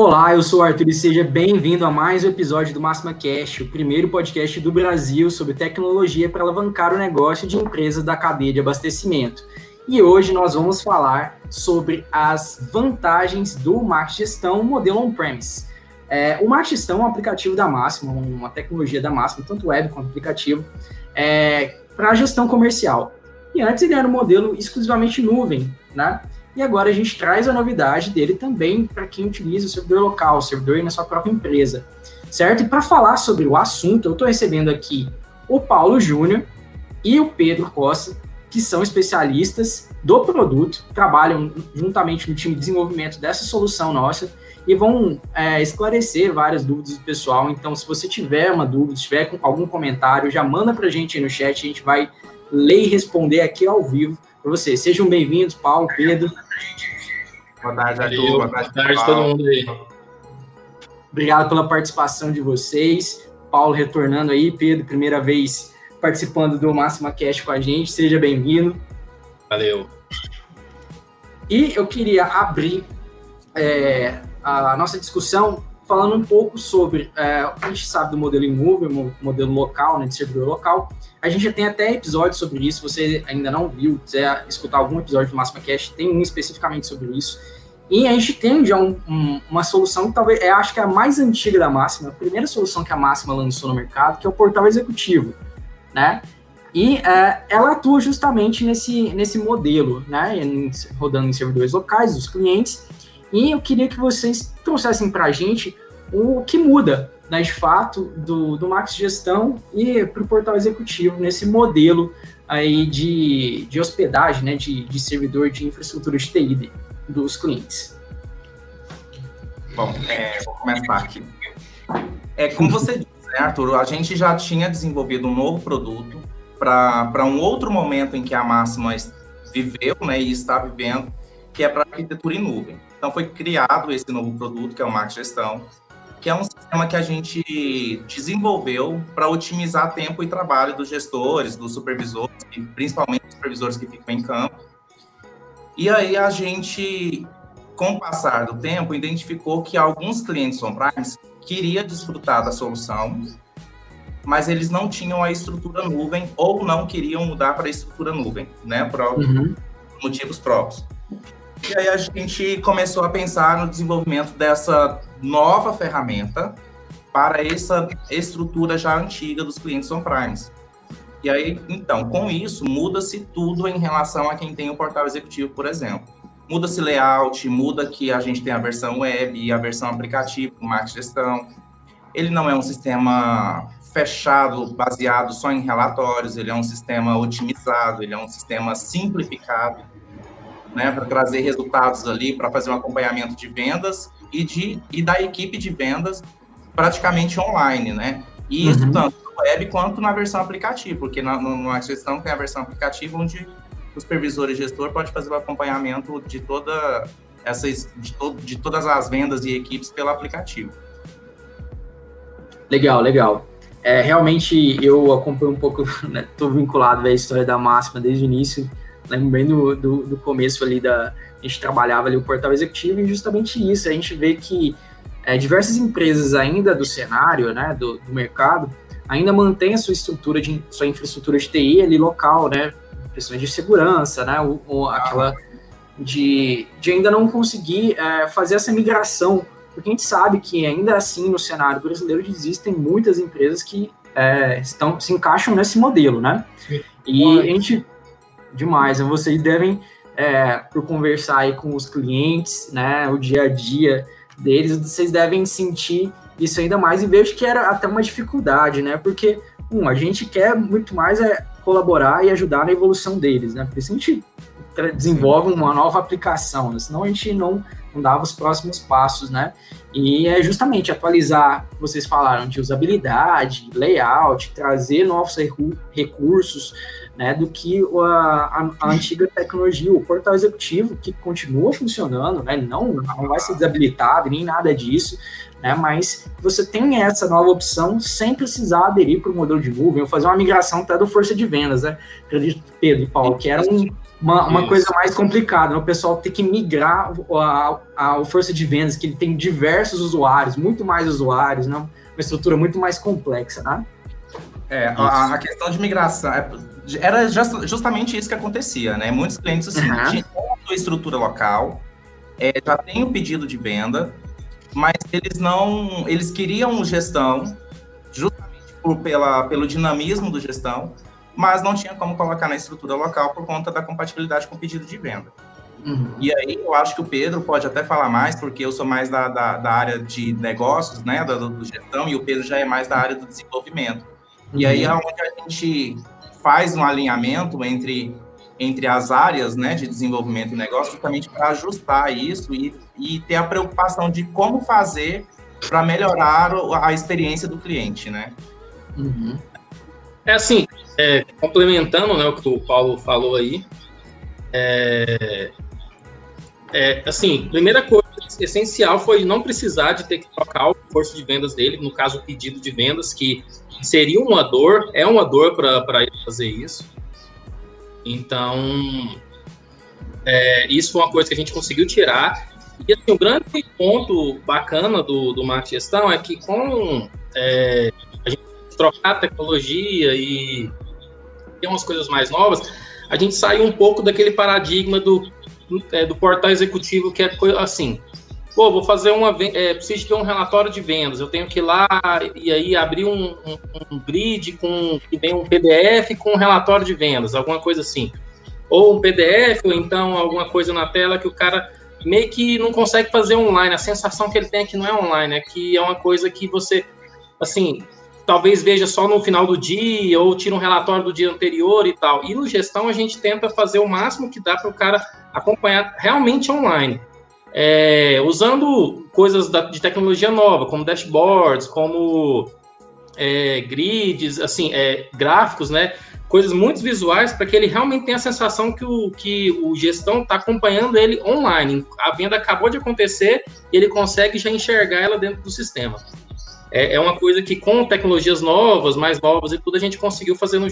Olá, eu sou o Arthur e seja bem-vindo a mais um episódio do Máxima Cash, o primeiro podcast do Brasil sobre tecnologia para alavancar o negócio de empresas da cadeia de abastecimento. E hoje nós vamos falar sobre as vantagens do marketing gestão modelo on-premise. É, o marketing gestão é um aplicativo da Máxima, uma tecnologia da Máxima, tanto web quanto aplicativo, é, para gestão comercial. E antes ele era um modelo exclusivamente nuvem, né? E agora a gente traz a novidade dele também para quem utiliza o servidor local, o servidor na sua própria empresa, certo? E para falar sobre o assunto, eu estou recebendo aqui o Paulo Júnior e o Pedro Costa, que são especialistas do produto, trabalham juntamente no time de desenvolvimento dessa solução nossa e vão é, esclarecer várias dúvidas do pessoal. Então, se você tiver uma dúvida, se tiver algum comentário, já manda para a gente aí no chat, a gente vai ler e responder aqui ao vivo para vocês. Sejam bem-vindos, Paulo, Pedro. Boa tarde, Arthur. Boa tarde, Boa tarde todo mundo aí. Obrigado pela participação de vocês. Paulo retornando aí, Pedro, primeira vez participando do Máxima Cast com a gente. Seja bem-vindo. Valeu. E eu queria abrir é, a nossa discussão falando um pouco sobre é, o que a gente sabe do modelo imóvel, modelo local, né, de servidor local. A gente já tem até episódios sobre isso. Você ainda não viu, quiser escutar algum episódio do Máxima Cast, tem um especificamente sobre isso. E a gente tem já um, um, uma solução que talvez, eu acho que é a mais antiga da Máxima, a primeira solução que a Máxima lançou no mercado, que é o portal executivo, né? E é, ela atua justamente nesse, nesse modelo, né? Rodando em servidores locais, dos clientes. E eu queria que vocês trouxessem para a gente o que muda, né, de fato, do, do Max Gestão e para o portal executivo nesse modelo aí de, de hospedagem, né, de, de servidor de infraestrutura de TI dos clientes. Bom, é, vou começar aqui. É, como você disse, né, Arthur, a gente já tinha desenvolvido um novo produto para um outro momento em que a Máxima viveu né, e está vivendo, que é para arquitetura em nuvem. Então, foi criado esse novo produto, que é o Max Gestão, que é um sistema que a gente desenvolveu para otimizar tempo e trabalho dos gestores, dos supervisores, principalmente dos supervisores que ficam em campo. E aí a gente, com o passar do tempo, identificou que alguns clientes on-premise queriam desfrutar da solução, mas eles não tinham a estrutura nuvem ou não queriam mudar para a estrutura nuvem, né, por uhum. motivos próprios. E aí a gente começou a pensar no desenvolvimento dessa nova ferramenta para essa estrutura já antiga dos clientes on-premise. E aí, então, com isso, muda-se tudo em relação a quem tem o portal executivo, por exemplo. Muda-se layout, muda que a gente tem a versão web e a versão aplicativo, marketing gestão. Ele não é um sistema fechado, baseado só em relatórios, ele é um sistema otimizado, ele é um sistema simplificado né, para trazer resultados ali, para fazer um acompanhamento de vendas e, de, e da equipe de vendas praticamente online, né? E isso uhum. tanto no web quanto na versão aplicativo, porque na, na gestão tem a versão aplicativo onde o supervisor e gestor pode fazer o acompanhamento de toda essas de, to, de todas as vendas e equipes pelo aplicativo. Legal, legal. É, realmente eu acompanho um pouco, estou né, vinculado à história da máxima desde o início lembro bem do, do, do, começo ali da. A gente trabalhava ali o portal executivo e justamente isso, a gente vê que é, diversas empresas ainda do cenário, né, do, do mercado, ainda mantém a sua estrutura de sua infraestrutura de TI ali local, né, questões de segurança, né, o, o aquela de, de ainda não conseguir é, fazer essa migração, porque a gente sabe que ainda assim no cenário brasileiro existem muitas empresas que é, estão se encaixam nesse modelo, né? E a gente demais. Vocês devem, é, por conversar aí com os clientes, né, o dia a dia deles, vocês devem sentir isso ainda mais e vejo que era até uma dificuldade, né? Porque, um, a gente quer muito mais é colaborar e ajudar na evolução deles, né? Porque se a gente desenvolve uma nova aplicação, né? senão a gente não, não dava os próximos passos, né? E é justamente atualizar, vocês falaram, de usabilidade, layout, trazer novos recursos, né, do que a, a, antiga tecnologia, o portal executivo, que continua funcionando, né, não, não vai ser desabilitado, nem nada disso, né, mas você tem essa nova opção sem precisar aderir para o modelo de nuvem, ou fazer uma migração até do força de vendas, né, acredito, Pedro e Paulo, que era um, uma, uma coisa mais complicada, né? o pessoal ter que migrar a, a, a força de vendas, que ele tem diversos usuários, muito mais usuários, né? uma estrutura muito mais complexa, né? É, a, a, questão de migração é, era just, justamente isso que acontecia, né? Muitos clientes assim, uhum. tinham a estrutura local, é, já tem o pedido de venda, mas eles não, eles queriam gestão, justamente por, pela, pelo dinamismo do gestão, mas não tinha como colocar na estrutura local por conta da compatibilidade com o pedido de venda. Uhum. E aí eu acho que o Pedro pode até falar mais, porque eu sou mais da, da, da área de negócios, né, da do gestão, e o Pedro já é mais da área do desenvolvimento. Uhum. E aí é onde a gente faz um alinhamento entre, entre as áreas né, de desenvolvimento e negócio, justamente para ajustar isso e, e ter a preocupação de como fazer para melhorar a experiência do cliente, né? Uhum. É assim, é, complementando né, o que o Paulo falou aí, é, é, assim, primeira coisa essencial foi não precisar de ter que trocar o curso de vendas dele, no caso o pedido de vendas, que seria uma dor, é uma dor para ele fazer isso. Então, é, isso foi uma coisa que a gente conseguiu tirar. E assim, o grande ponto bacana do, do marketing gestão é que com é, a gente trocar tecnologia e ter umas coisas mais novas, a gente saiu um pouco daquele paradigma do, é, do portal executivo que é assim, pô, vou fazer uma, é, preciso ter um relatório de vendas, eu tenho que ir lá e aí abrir um, um, um grid com que vem um PDF com um relatório de vendas, alguma coisa assim, ou um PDF ou então alguma coisa na tela que o cara meio que não consegue fazer online, a sensação que ele tem é que não é online, é que é uma coisa que você, assim, talvez veja só no final do dia ou tira um relatório do dia anterior e tal. E no gestão a gente tenta fazer o máximo que dá para o cara acompanhar realmente online. É, usando coisas da, de tecnologia nova, como dashboards, como é, grids, assim, é, gráficos, né? Coisas muito visuais para que ele realmente tenha a sensação que o, que o gestão está acompanhando ele online. A venda acabou de acontecer e ele consegue já enxergar ela dentro do sistema é, é uma coisa que com tecnologias novas, mais novas e tudo, a gente conseguiu fazer no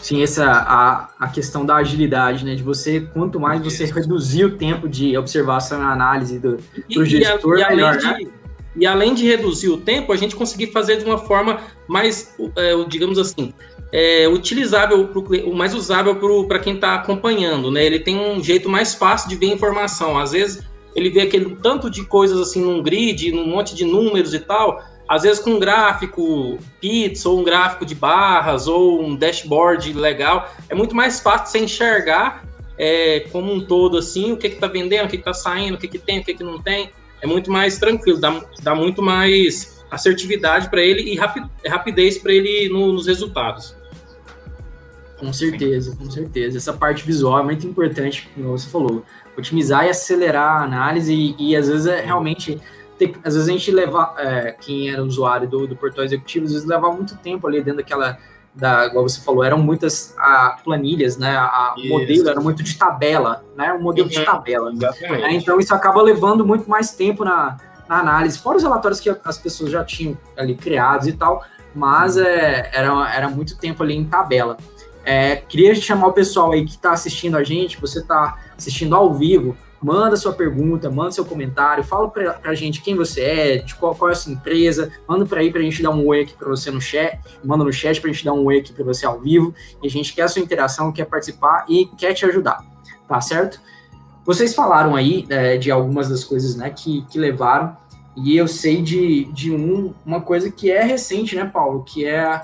Sim, essa a, a questão da agilidade, né? De você, quanto mais você reduzir o tempo de observação e análise do, do gestor, e, e, melhor, além né? de, e além de reduzir o tempo, a gente conseguir fazer de uma forma mais, é, digamos assim, é, utilizável, pro, mais usável para quem está acompanhando, né? Ele tem um jeito mais fácil de ver informação. Às vezes ele vê aquele tanto de coisas assim num grid, num monte de números e tal, às vezes com um gráfico pizza, ou um gráfico de barras, ou um dashboard legal, é muito mais fácil você enxergar é, como um todo assim, o que está vendendo, o que está saindo, o que, que tem, o que, que não tem. É muito mais tranquilo, dá, dá muito mais assertividade para ele e rapidez para ele no, nos resultados. Com certeza, com certeza. Essa parte visual é muito importante, como você falou otimizar e acelerar a análise e, e às vezes é realmente às vezes a gente leva é, quem era usuário do, do portal executivo às vezes levava muito tempo ali dentro daquela da igual você falou eram muitas a, planilhas né a, o modelo era muito de tabela né um modelo uhum. de tabela é, então isso acaba levando muito mais tempo na, na, análise fora os relatórios que as pessoas já tinham ali criados e tal mas é, era, era muito tempo ali em tabela é, queria chamar o pessoal aí que está assistindo a gente, você está assistindo ao vivo, manda sua pergunta, manda seu comentário, fala para a gente quem você é, de qual, qual é a sua empresa, manda para aí para a gente dar um oi aqui para você no chat, manda no chat para a gente dar um oi aqui para você ao vivo, e a gente quer a sua interação, quer participar e quer te ajudar, tá certo? Vocês falaram aí é, de algumas das coisas né, que, que levaram, e eu sei de, de um, uma coisa que é recente, né, Paulo, que é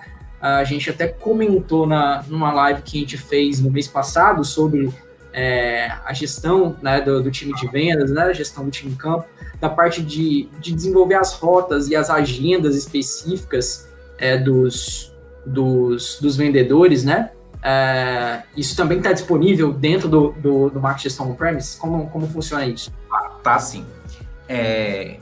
a gente até comentou na, numa live que a gente fez no mês passado sobre é, a gestão né, do, do, time de vendas, né, a gestão do time em campo, da parte de, de desenvolver as rotas e as agendas específicas é, dos, dos, dos, vendedores, né? É, isso também está disponível dentro do, do, do marketing gestão on-premise? Como, como funciona isso? Ah, tá sim. É,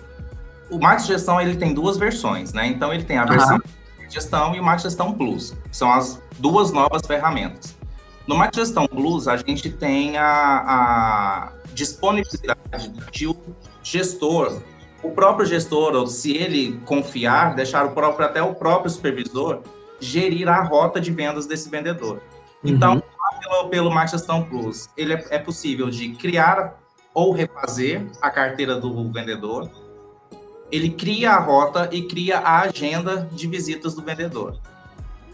o marketing gestão ele tem duas versões, né? Então ele tem a versão uhum Gestão e o Marketing Gestão Plus. São as duas novas ferramentas. No Marketing Gestão Plus, a gente tem a, a disponibilidade de o gestor, o próprio gestor, ou se ele confiar, deixar o próprio, até o próprio supervisor, gerir a rota de vendas desse vendedor. Então, uhum. pelo, pelo Max Gestão Plus, ele é, é possível de criar ou refazer a carteira do vendedor. Ele cria a rota e cria a agenda de visitas do vendedor.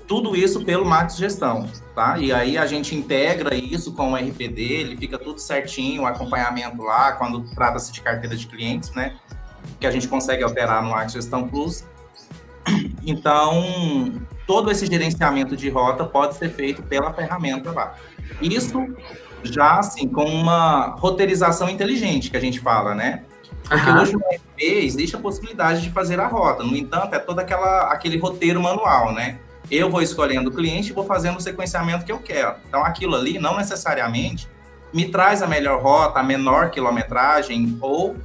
Tudo isso pelo Max Gestão, tá? E aí a gente integra isso com o RP dele, fica tudo certinho, o acompanhamento lá, quando trata-se de carteira de clientes, né? Que a gente consegue alterar no Max Gestão Plus. Então, todo esse gerenciamento de rota pode ser feito pela ferramenta lá. Isso já assim com uma roteirização inteligente que a gente fala, né? Porque hoje no RP existe a possibilidade de fazer a rota. No entanto, é todo aquela, aquele roteiro manual, né? Eu vou escolhendo o cliente e vou fazendo o sequenciamento que eu quero. Então, aquilo ali não necessariamente me traz a melhor rota, a menor quilometragem ou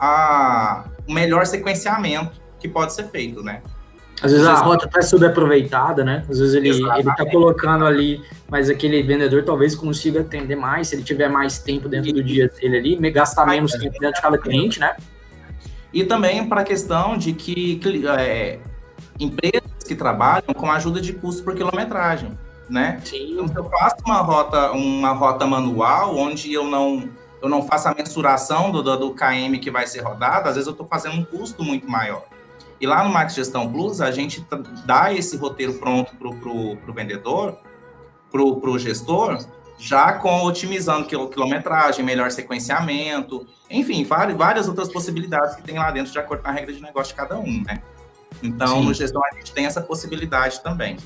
a, o melhor sequenciamento que pode ser feito, né? Às vezes a rota está subaproveitada, né? Às vezes ele está colocando ali, mas aquele vendedor talvez consiga atender mais, se ele tiver mais tempo dentro do dia dele ali, gastar menos tempo dentro de cada cliente, né? E também para a questão de que é, empresas que trabalham com ajuda de custo por quilometragem, né? Sim. Então, se eu faço uma rota, uma rota manual, onde eu não, eu não faço a mensuração do, do, do KM que vai ser rodado, às vezes eu estou fazendo um custo muito maior. E lá no Max Gestão Plus, a gente dá esse roteiro pronto para o vendedor, para o gestor, já com otimizando quilometragem, melhor sequenciamento, enfim, várias outras possibilidades que tem lá dentro de acordo com a regra de negócio de cada um, né? Então, Sim. no gestão a gente tem essa possibilidade também.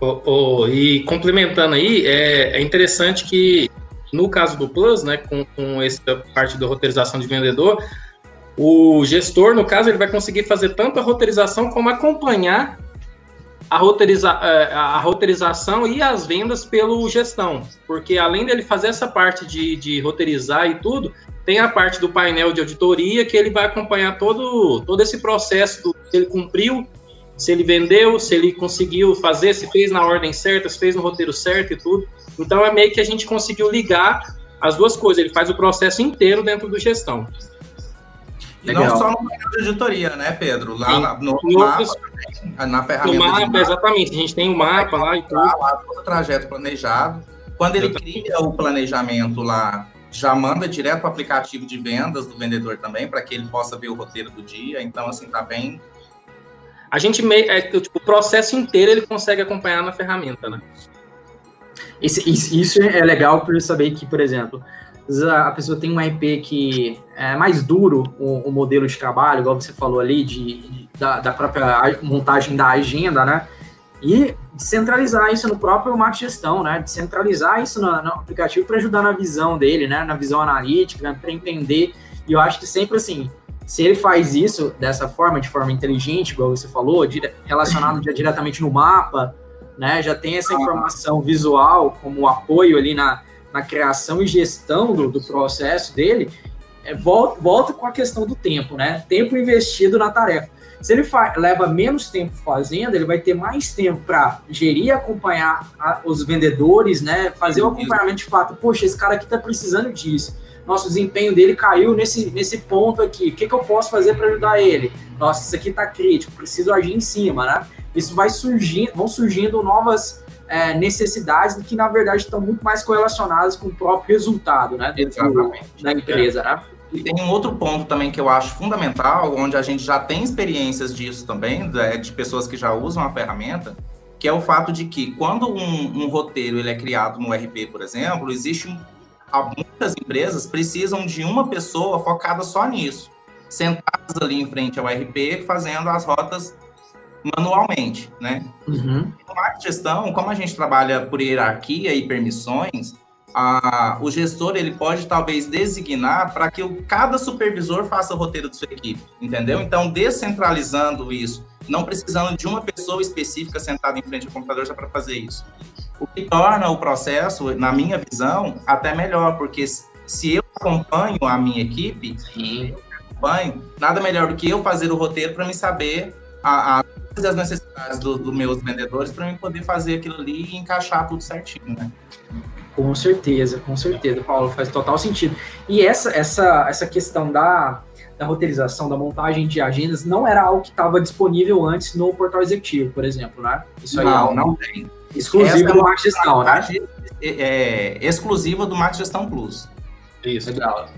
Oh, oh, e complementando aí, é, é, interessante que no caso do Plus, né, com, com essa parte da roteirização de vendedor, o gestor, no caso, ele vai conseguir fazer tanto a roteirização como acompanhar a, roteiriza é, a roteirização e as vendas pelo gestão. Porque além dele fazer essa parte de, de roteirizar e tudo, tem a parte do painel de auditoria que ele vai acompanhar todo, todo esse processo do, se ele cumpriu, se ele vendeu, se ele conseguiu fazer, se fez na ordem certa, se fez no roteiro certo e tudo. Então é meio que a gente conseguiu ligar as duas coisas. Ele faz o processo inteiro dentro do gestão. E Legal. não só no painel de auditoria, né, Pedro? Lá na, no, no mapa, na ferramenta. No mapa, exatamente. A gente tem o um mapa lá e tudo. Lá, todo o trajeto planejado. Quando ele cria o planejamento lá, já manda direto para o aplicativo de vendas do vendedor também, para que ele possa ver o roteiro do dia. Então, assim, tá bem. A gente meio. É, tipo, o processo inteiro ele consegue acompanhar na ferramenta, né? Isso, isso é legal por saber que, por exemplo, a pessoa tem um IP que é mais duro o, o modelo de trabalho, igual você falou ali, de, de da, da, própria montagem da agenda, né? E descentralizar isso no próprio marketing gestão, né? Descentralizar isso no, no aplicativo para ajudar na visão dele, né? Na visão analítica, né? para entender. E eu acho que sempre assim, se ele faz isso dessa forma, de forma inteligente, igual você falou, relacionado já diretamente no mapa, né? Já tem essa informação visual como apoio ali na, na criação e gestão do, do processo dele, é, volta, volta com a questão do tempo, né? Tempo investido na tarefa. Se ele leva menos tempo fazendo, ele vai ter mais tempo para gerir e acompanhar a, os vendedores, né? Fazer o acompanhamento de fato. Poxa, esse cara aqui está precisando disso. Nosso desempenho dele caiu nesse, nesse ponto aqui. O que, que eu posso fazer para ajudar ele? Nossa, isso aqui está crítico, preciso agir em cima, né? Isso vai surgindo, vão surgindo novas é, necessidades que, na verdade, estão muito mais correlacionadas com o próprio resultado né, dentro da empresa. Né? E tem um outro ponto também que eu acho fundamental, onde a gente já tem experiências disso também, de pessoas que já usam a ferramenta, que é o fato de que quando um, um roteiro ele é criado no RP, por exemplo, existe muitas empresas precisam de uma pessoa focada só nisso, sentadas ali em frente ao RP, fazendo as rotas manualmente, né? Uhum. No marketing gestão, como a gente trabalha por hierarquia e permissões, a, o gestor ele pode talvez designar para que o, cada supervisor faça o roteiro de sua equipe, entendeu? Então, descentralizando isso, não precisando de uma pessoa específica sentada em frente ao computador já para fazer isso. O que torna o processo, na minha visão, até melhor, porque se eu acompanho a minha equipe, acompanho, nada melhor do que eu fazer o roteiro para me saber a, a as necessidades dos do meus vendedores para eu poder fazer aquilo ali e encaixar tudo certinho, né? Com certeza, com certeza, Paulo, faz total sentido. E essa, essa, essa questão da, da roteirização, da montagem de agendas, não era algo que estava disponível antes no portal executivo, por exemplo, né? Isso aí não, é não tem. Exclusiva do Marketing Gestão, né? É, é, exclusiva do Marketing Gestão Plus. Isso. Legal.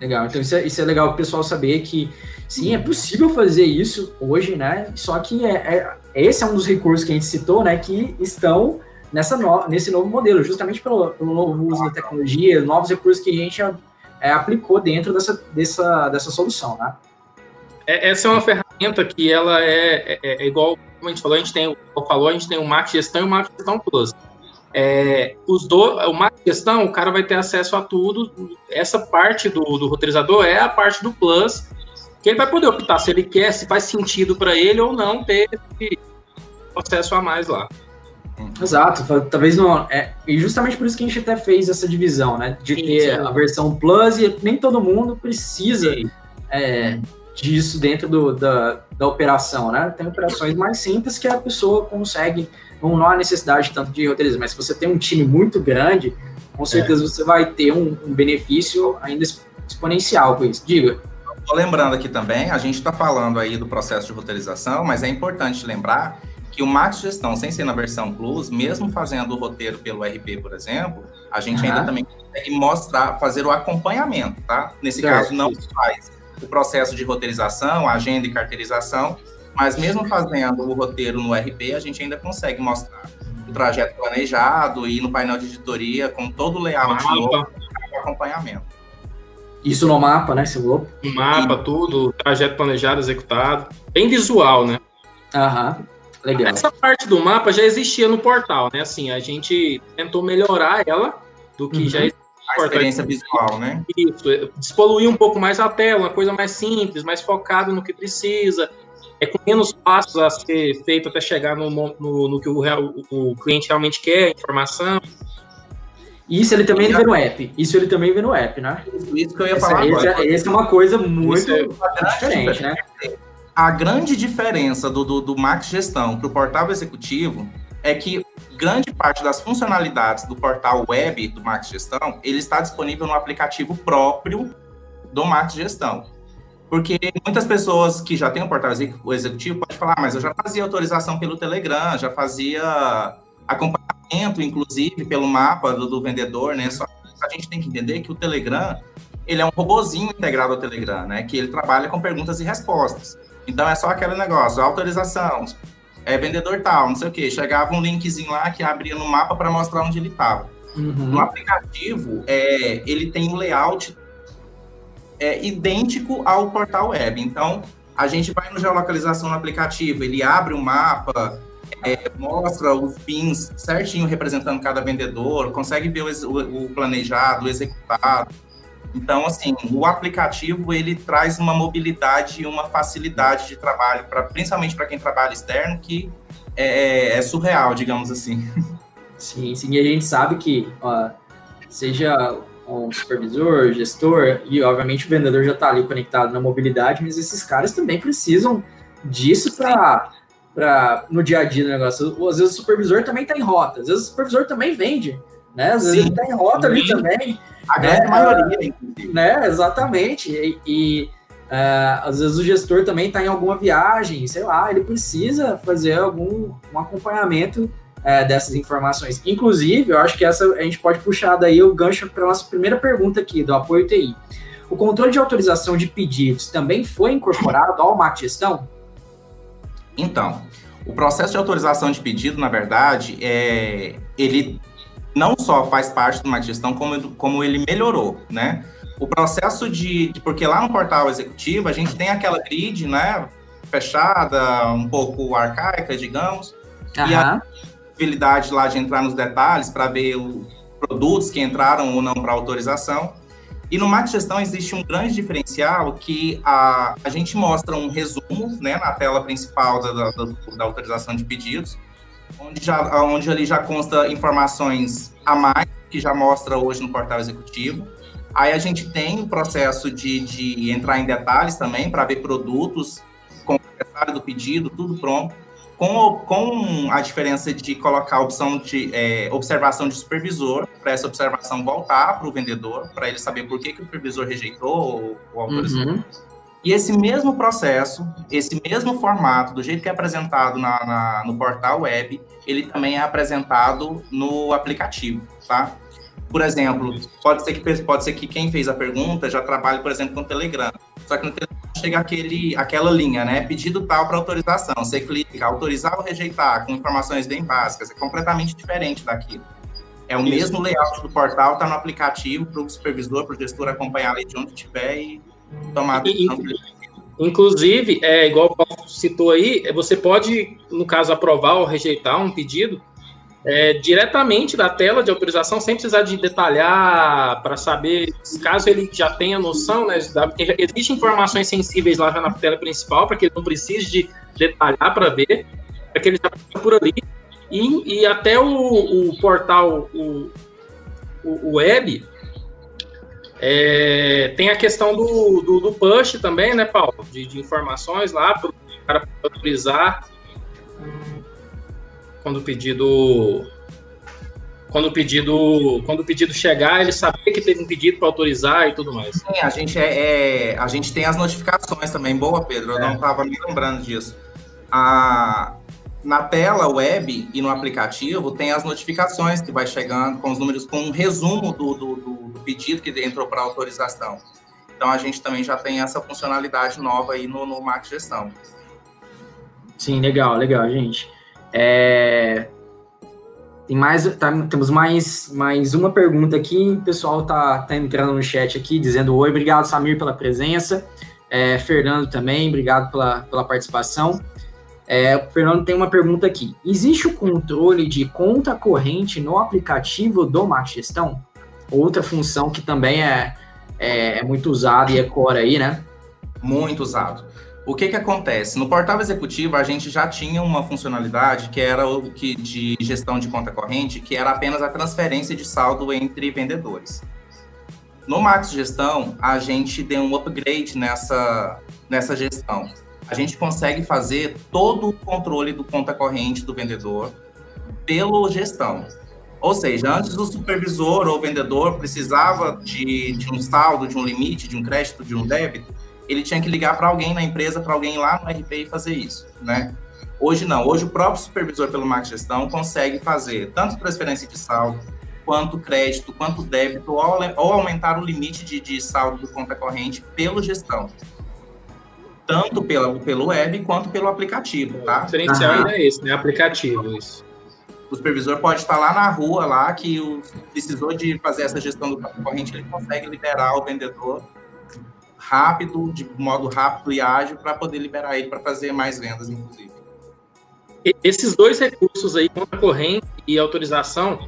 Legal. Então isso é, isso é legal o pessoal saber que sim, é possível fazer isso hoje, né? Só que é, é, esse é um dos recursos que a gente citou, né? Que estão nessa no, nesse novo modelo, justamente pelo, pelo novo uso da tecnologia, novos recursos que a gente é, aplicou dentro dessa, dessa, dessa solução, né? É, essa é uma ferramenta que ela é, é, é, igual, como a gente falou, a gente tem, falou, a gente tem o Marketing Gestão e o Marketing Gestão Plus. É, os do, o Marketing Gestão, o cara vai ter acesso a tudo. Essa parte do, do roteirizador é a parte do Plus, que ele vai poder optar se ele quer, se faz sentido para ele ou não ter esse acesso a mais lá. Exato, talvez não. É, e justamente por isso que a gente até fez essa divisão, né? De ter a versão Plus e nem todo mundo precisa é, disso dentro do, da, da operação, né? Tem operações mais simples que a pessoa consegue, não há necessidade tanto de roteirismo, mas se você tem um time muito grande, com certeza é. você vai ter um, um, benefício ainda exponencial com isso. Diga. Estou lembrando aqui também, a gente está falando aí do processo de roteirização, mas é importante lembrar que o Max Gestão, sem ser na versão Plus, mesmo fazendo o roteiro pelo RP, por exemplo, a gente uhum. ainda também consegue mostrar, fazer o acompanhamento, tá? Nesse certo. caso, não faz o processo de roteirização, agenda e carteirização, mas mesmo fazendo o roteiro no RP, a gente ainda consegue mostrar o trajeto planejado e no painel de editoria com todo o layout novo, acompanhamento. Isso no mapa, né, Silvio? O mapa, e... tudo, trajeto planejado, executado. Bem visual, né? Aham, legal. Essa parte do mapa já existia no portal, né? Assim, a gente tentou melhorar ela do que uhum. já existia a experiência visual, né? Isso, despoluir um pouco mais a tela, uma coisa mais simples, mais focada no que precisa, é com menos passos a ser feito até chegar no, no, no que o, o, cliente realmente quer, informação. Isso ele também vê no app. Isso ele também vê no app, né? Isso que eu ia essa, falar essa, agora. Essa é uma coisa muito é diferente, né? A grande diferença do, do, do Max Gestão para o portal executivo é que grande parte das funcionalidades do portal web do Max Gestão, ele está disponível no aplicativo próprio do Max Gestão. Porque muitas pessoas que já têm o portal executivo podem falar, ah, mas eu já fazia autorização pelo Telegram, já fazia acompanhamento, inclusive, pelo mapa do, do vendedor, né? Só que a gente tem que entender que o Telegram, ele é um robozinho integrado ao Telegram, né? Que ele trabalha com perguntas e respostas. Então, é só aquele negócio, autorização, é, vendedor tal, não sei o quê. Chegava um linkzinho lá que abria no mapa para mostrar onde ele estava. Uhum. No aplicativo, é, ele tem um layout é, idêntico ao portal web. Então, a gente vai no geolocalização no aplicativo, ele abre o mapa, é, mostra os pins certinho representando cada vendedor, consegue ver o, o planejado, o executado. Então, assim, o aplicativo ele traz uma mobilidade e uma facilidade de trabalho, pra, principalmente para quem trabalha externo, que é, é, é, surreal, digamos assim. Sim, sim, e a gente sabe que, ó, seja um supervisor, gestor, e obviamente o vendedor já está ali conectado na mobilidade, mas esses caras também precisam disso para para no dia a dia do negócio. Às vezes o supervisor também está em rota, às vezes o supervisor também vende, né? Às vezes Sim, ele está em rota ali também. A grande é, maioria. Né, exatamente. E, e uh, às vezes o gestor também está em alguma viagem, sei lá, ele precisa fazer algum um acompanhamento uh, dessas informações. Inclusive, eu acho que essa a gente pode puxar daí o gancho para a nossa primeira pergunta aqui, do apoio TI. O controle de autorização de pedidos também foi incorporado ao MAT Gestão? Então, o processo de autorização de pedido, na verdade, é, ele não só faz parte de uma gestão, como, como ele melhorou, né? O processo de, de, Porque lá no portal executivo, a gente tem aquela grid, né? Fechada, um pouco arcaica, digamos. Uhum. E a possibilidade lá de entrar nos detalhes para ver os produtos que entraram ou não para autorização. E no Max Gestão existe um grande diferencial que a, a gente mostra um resumo né, na tela principal da, da, da autorização de pedidos, onde, já, onde ali já consta informações a mais, que já mostra hoje no portal executivo. Aí a gente tem o processo de, de entrar em detalhes também, para ver produtos com o detalhe do pedido, tudo pronto. Com, com a diferença de colocar a opção de é, observação de supervisor, para essa observação voltar para o vendedor, para ele saber por que, que o supervisor rejeitou ou, ou autorizou. Uhum. E esse mesmo processo, esse mesmo formato, do jeito que é apresentado na, na, no portal web, ele também é apresentado no aplicativo, tá? Por exemplo, pode ser que, pode ser que quem fez a pergunta já trabalhe, por exemplo, com o Telegram. Só que no Telegram chega aquele, aquela linha, né? Pedido tal para autorização. Você clica, autorizar ou rejeitar, com informações bem básicas. É completamente diferente daquilo. É o Isso. mesmo layout do portal, está no aplicativo para o supervisor, para o gestor acompanhar ali de onde estiver e tomar a decisão. Inclusive, é igual o Paulo citou aí, é, você pode, no caso, aprovar ou rejeitar um pedido é, diretamente da tela de autorização, sem precisar de detalhar para saber, caso ele já tenha noção, né? Porque existem informações sensíveis lá na tela principal, para que ele não precise de detalhar para ver, para que ele já passe por ali. E, e até o, o portal, o, o, web, é, tem a questão do, do, do, push também, né, Paulo? De, de informações lá para o cara autorizar quando o pedido quando o pedido quando o pedido chegar ele saber que teve um pedido para autorizar e tudo mais. Sim, a gente é, é, a gente tem as notificações também. Boa Pedro eu é. não estava me lembrando disso. A na tela web e no aplicativo tem as notificações que vai chegando com os números com um resumo do, do, do pedido que entrou para autorização. Então a gente também já tem essa funcionalidade nova aí no, no Max Gestão. Sim legal legal gente é... Tem mais, tá, temos mais, mais uma pergunta aqui. O pessoal tá, tá entrando no chat aqui, dizendo oi, obrigado, Samir, pela presença. É, Fernando também, obrigado pela, pela participação. É, o Fernando tem uma pergunta aqui. Existe o controle de conta corrente no aplicativo do Max Gestão? Outra função que também é, é, é muito usada e é core aí, né? Muito usado. O que que acontece? No portal executivo, a gente já tinha uma funcionalidade que era o que de gestão de conta corrente, que era apenas a transferência de saldo entre vendedores. No Max Gestão, a gente deu um upgrade nessa, nessa gestão. A gente consegue fazer todo o controle do conta corrente do vendedor pelo gestão. Ou seja, antes o supervisor ou vendedor precisava de, de um saldo, de um limite, de um crédito, de um débito, ele tinha que ligar para alguém na empresa, para alguém lá no RP e fazer isso, né? Hoje não, hoje o próprio supervisor pelo Max Gestão consegue fazer tanto transferência de saldo, quanto crédito, quanto débito, ou, ou aumentar o limite de, de saldo do conta corrente pelo gestão. Tanto pela, pelo web quanto pelo aplicativo, tá? O diferencial é esse, né? Aplicativo, isso. O supervisor pode estar lá na rua, lá, que o, precisou de fazer essa gestão do conta corrente, ele consegue liberar o vendedor rápido, de modo rápido e ágil, para poder liberar ele para fazer mais vendas, inclusive. Esses dois recursos aí, conta corrente e autorização,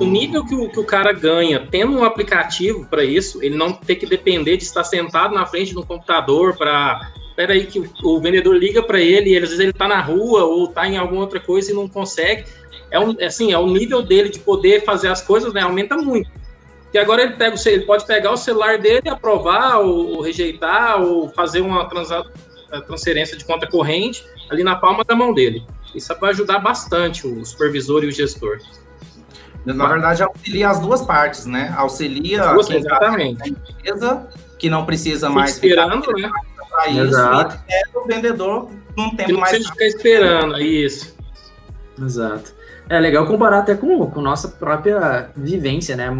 o nível que o, que o cara ganha tendo um aplicativo para isso, ele não ter que depender de estar sentado na frente do computador para. Espera aí, que o, o vendedor liga para ele e às vezes ele está na rua ou está em alguma outra coisa e não consegue. É um, assim, é o nível dele de poder fazer as coisas, né, aumenta muito. Que agora ele, pega o, ele pode pegar o celular dele, aprovar ou, ou rejeitar, ou fazer uma transa, transferência de conta corrente ali na palma da mão dele. Isso vai ajudar bastante o supervisor e o gestor. Na verdade, auxilia as duas partes, né? Auxilia duas, quem tá exatamente. empresa, que não precisa Fique mais esperando, ficar né? Para isso, Exato. e o vendedor não mais. Não ficar esperando, isso. Exato. É legal comparar até com, com nossa própria vivência, né?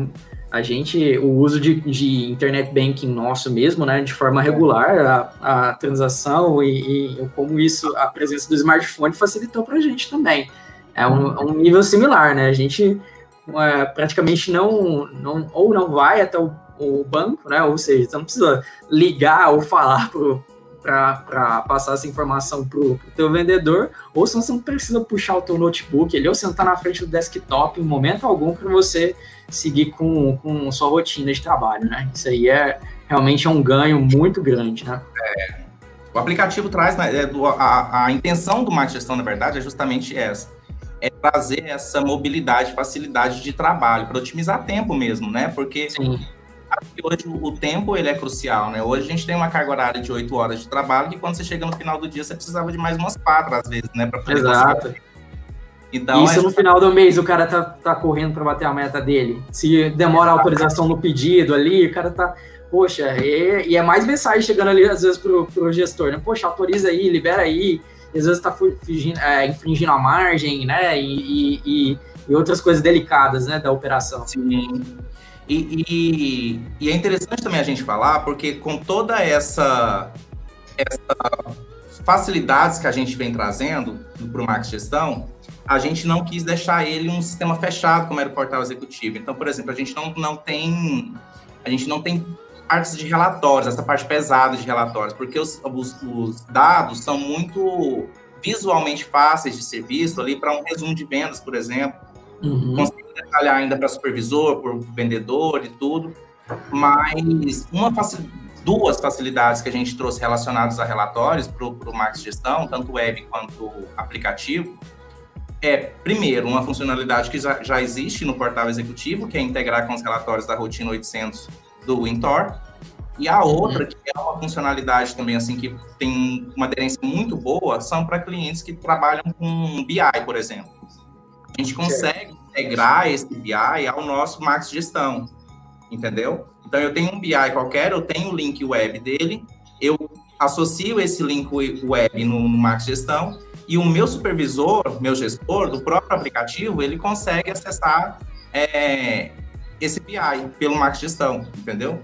A gente, o uso de, de internet banking nosso mesmo, né, de forma regular, a, a transação e, e, como isso, a presença do smartphone facilitou para a gente também. É um, é um, nível similar, né, a gente é, praticamente não, não, ou não vai até o, o, banco, né, ou seja, você não precisa ligar ou falar para passar essa informação para o teu vendedor, ou se você não precisa puxar o teu notebook ali, ou sentar na frente do desktop em momento algum para você seguir com, com sua rotina de trabalho, né? Isso aí é realmente é um ganho muito grande, né? É, o aplicativo traz, né, é, a, a intenção do Max Gestão, na verdade, é justamente essa. É trazer essa mobilidade, facilidade de trabalho, para otimizar tempo mesmo, né? Porque Sim. Hoje o tempo ele é crucial, né? Hoje a gente tem uma carga horária de 8 horas de trabalho, que quando você chega no final do dia, você precisava de mais umas quatro, às vezes, né? Pra Exato. Conseguir então, Isso é... no final do mês o cara tá, tá correndo para bater a meta dele. Se demora a autorização no pedido ali, o cara tá. Poxa, e, e, é mais mensagem chegando ali, às vezes, pro, pro gestor, né? Poxa, autoriza aí, libera aí. Às vezes está é, infringindo a margem, né? E, e, e, outras coisas delicadas, né, da operação. Sim. E, e, e, é interessante também a gente falar, porque com toda essa, essa facilidades que a gente vem trazendo para o Max Gestão, a gente não quis deixar ele um sistema fechado como era o portal executivo. Então, por exemplo, a gente não, não tem a gente não tem partes de relatórios, essa parte pesada de relatórios, porque os, os, os dados são muito visualmente fáceis de ser visto ali para um resumo de vendas, por exemplo. Uhum. Detalhar ainda para supervisor, por vendedor e tudo, mas uma duas facilidades que a gente trouxe relacionadas a relatórios para o Max Gestão, tanto web quanto aplicativo, é, primeiro, uma funcionalidade que já, já existe no portal executivo, que é integrar com os relatórios da rotina 800 do Wintor, e a outra, que é uma funcionalidade também, assim, que tem uma aderência muito boa, são para clientes que trabalham com BI, por exemplo. A gente consegue integrar esse BI ao nosso Max Gestão, entendeu? Então, eu tenho um BI qualquer, eu tenho o link web dele, eu associo esse link web no, no Max Gestão, e o meu supervisor, meu gestor do próprio aplicativo, ele consegue acessar é, esse BI pelo Max Gestão, entendeu?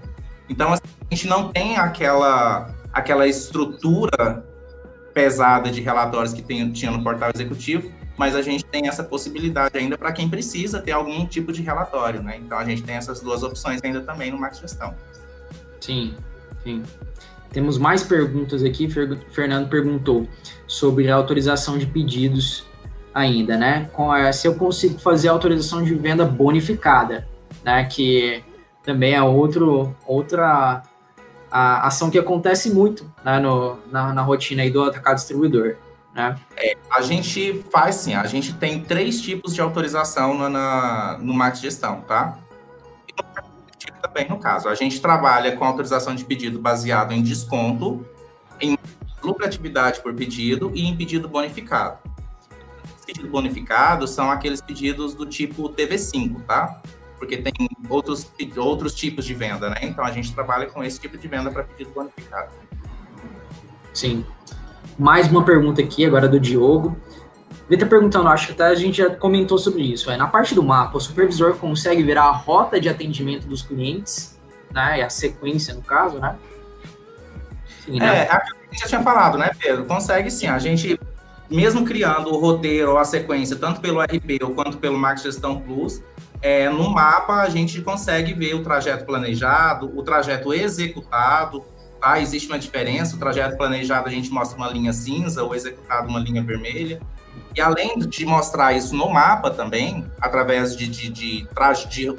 Então, assim, a gente não tem aquela, aquela estrutura pesada de relatórios que tem, tinha no portal executivo, mas a gente tem essa possibilidade ainda para quem precisa ter algum tipo de relatório, né? Então, a gente tem essas duas opções ainda também no Max Gestão. Sim, sim. Temos mais perguntas aqui. Fernando perguntou sobre a autorização de pedidos ainda, né? Se eu consigo fazer a autorização de venda bonificada, né? Que também é outro, outra ação que acontece muito né, no, na, na rotina aí do atacado distribuidor. Né? É, a gente faz sim, a gente tem três tipos de autorização na, na no Max Gestão, tá? também no caso. A gente trabalha com autorização de pedido baseado em desconto, em lucratividade por pedido e em pedido bonificado. Pedido bonificado são aqueles pedidos do tipo TV5, tá? Porque tem outros, outros tipos de venda, né? Então a gente trabalha com esse tipo de venda para pedido bonificado. Sim. Mais uma pergunta aqui, agora do Diogo. Ele está perguntando, acho que até a gente já comentou sobre isso. É, na parte do mapa, o supervisor consegue virar a rota de atendimento dos clientes, né? E a sequência, no caso, né? Sim, né? É, a gente já tinha falado, né, Pedro? Consegue sim. A gente, mesmo criando o roteiro ou a sequência, tanto pelo RP ou quanto pelo Max Gestão Plus, é, no mapa a gente consegue ver o trajeto planejado, o trajeto executado, tá? Existe uma diferença, o trajeto planejado a gente mostra uma linha cinza, o executado uma linha vermelha. E além de mostrar isso no mapa também, através de, de, de, tra de